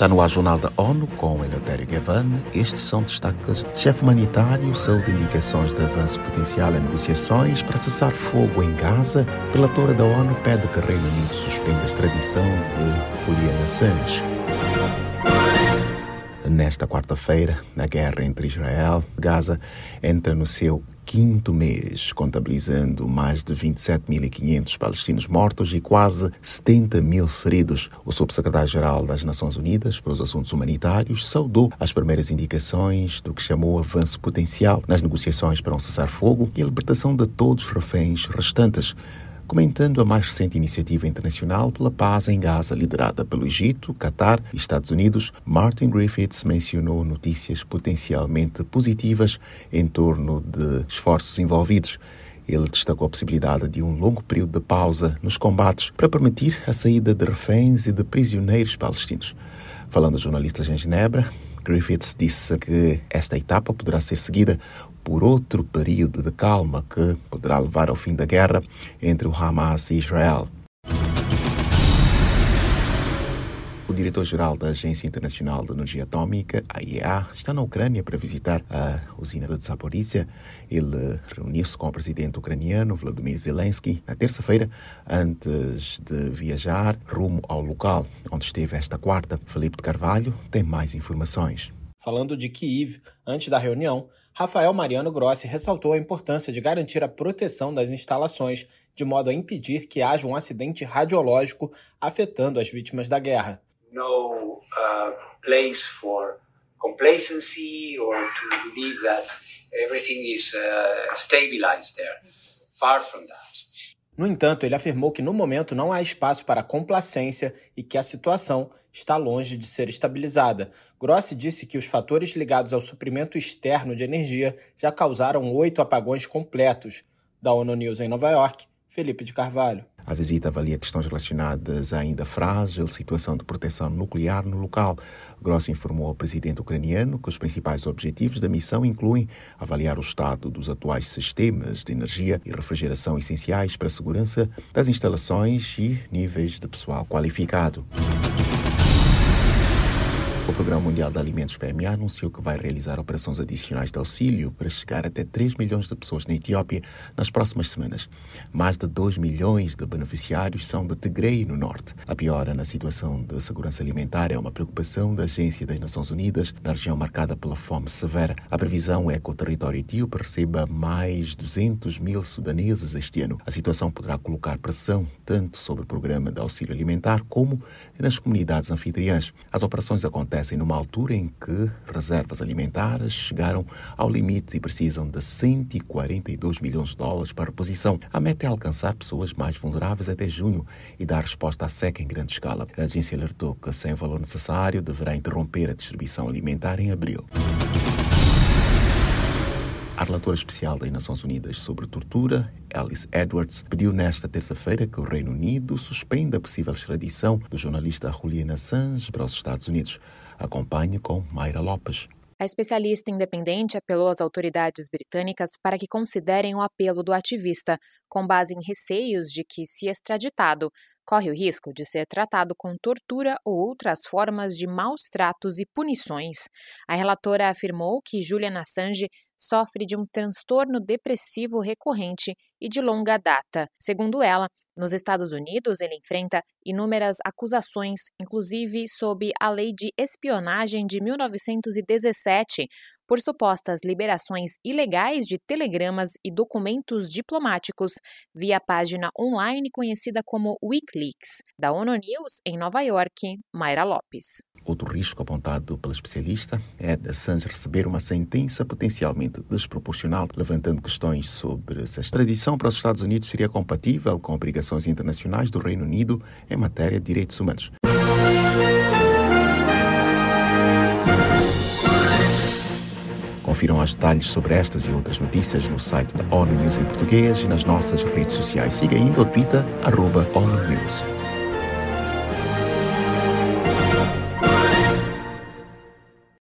Está no ar Jornal da ONU com Eleutério Gavan. Estes são destaques. Chefe humanitário saúde indicações de avanço potencial em negociações para cessar fogo em Gaza. Relatora da ONU pede que Reino Unido suspenda a extradição de Juliana Assange. Nesta quarta-feira, a guerra entre Israel e Gaza entra no seu quinto mês, contabilizando mais de 27.500 palestinos mortos e quase 70 mil feridos. O subsecretário-geral das Nações Unidas para os Assuntos Humanitários saudou as primeiras indicações do que chamou avanço potencial nas negociações para um cessar-fogo e a libertação de todos os reféns restantes comentando a mais recente iniciativa internacional pela paz em Gaza, liderada pelo Egito, Catar e Estados Unidos, Martin Griffiths mencionou notícias potencialmente positivas em torno de esforços envolvidos. Ele destacou a possibilidade de um longo período de pausa nos combates para permitir a saída de reféns e de prisioneiros palestinos. Falando a jornalistas em Genebra, Griffiths disse que esta etapa poderá ser seguida por outro período de calma que poderá levar ao fim da guerra entre o Hamas e Israel. O diretor-geral da Agência Internacional de Energia Atômica, a IEA, está na Ucrânia para visitar a usina de Zaporizhia. Ele reuniu-se com o presidente ucraniano Vladimir Zelensky na terça-feira, antes de viajar rumo ao local onde esteve esta quarta. Felipe de Carvalho tem mais informações. Falando de Kiev, antes da reunião, Rafael Mariano Grossi ressaltou a importância de garantir a proteção das instalações, de modo a impedir que haja um acidente radiológico afetando as vítimas da guerra. No uh, place for complacency or to believe that everything is uh, stabilized there. Far from that. No entanto, ele afirmou que no momento não há espaço para complacência e que a situação está longe de ser estabilizada. Grossi disse que os fatores ligados ao suprimento externo de energia já causaram oito apagões completos. Da ONU News em Nova York, Felipe de Carvalho. A visita avalia questões relacionadas à ainda frágil situação de proteção nuclear no local. Grossi informou ao presidente ucraniano que os principais objetivos da missão incluem avaliar o estado dos atuais sistemas de energia e refrigeração essenciais para a segurança das instalações e níveis de pessoal qualificado. O Programa Mundial de Alimentos PMA anunciou que vai realizar operações adicionais de auxílio para chegar até 3 milhões de pessoas na Etiópia nas próximas semanas. Mais de 2 milhões de beneficiários são de Tigray, no norte. A piora na situação de segurança alimentar é uma preocupação da Agência das Nações Unidas na região marcada pela fome severa. A previsão é que o território etíope receba mais 200 mil sudaneses este ano. A situação poderá colocar pressão tanto sobre o programa de auxílio alimentar como nas comunidades anfitriãs. As operações acontecem acontecem numa altura em que reservas alimentares chegaram ao limite e precisam de 142 milhões de dólares para reposição. A meta é alcançar pessoas mais vulneráveis até junho e dar resposta à seca em grande escala. A agência alertou que, sem o valor necessário, deverá interromper a distribuição alimentar em abril. A relatora especial das Nações Unidas sobre tortura, Alice Edwards, pediu nesta terça-feira que o Reino Unido suspenda a possível extradição do jornalista Julian Assange para os Estados Unidos. Acompanhe com Mayra Lopes. A especialista independente apelou às autoridades britânicas para que considerem o apelo do ativista, com base em receios de que, se extraditado, corre o risco de ser tratado com tortura ou outras formas de maus tratos e punições. A relatora afirmou que Julian Assange sofre de um transtorno depressivo recorrente e de longa data. Segundo ela, nos Estados Unidos, ele enfrenta inúmeras acusações, inclusive sob a Lei de Espionagem de 1917, por supostas liberações ilegais de telegramas e documentos diplomáticos via página online conhecida como Wikileaks. Da ONU News, em Nova York, Mayra Lopes. Outro risco apontado pela especialista é de Assange receber uma sentença potencialmente desproporcional, levantando questões sobre se a extradição para os Estados Unidos seria compatível com obrigações internacionais do Reino Unido em matéria de direitos humanos. Confiram os detalhes sobre estas e outras notícias no site da ONU News em português e nas nossas redes sociais. Siga ainda o Twitter, arroba ONU News.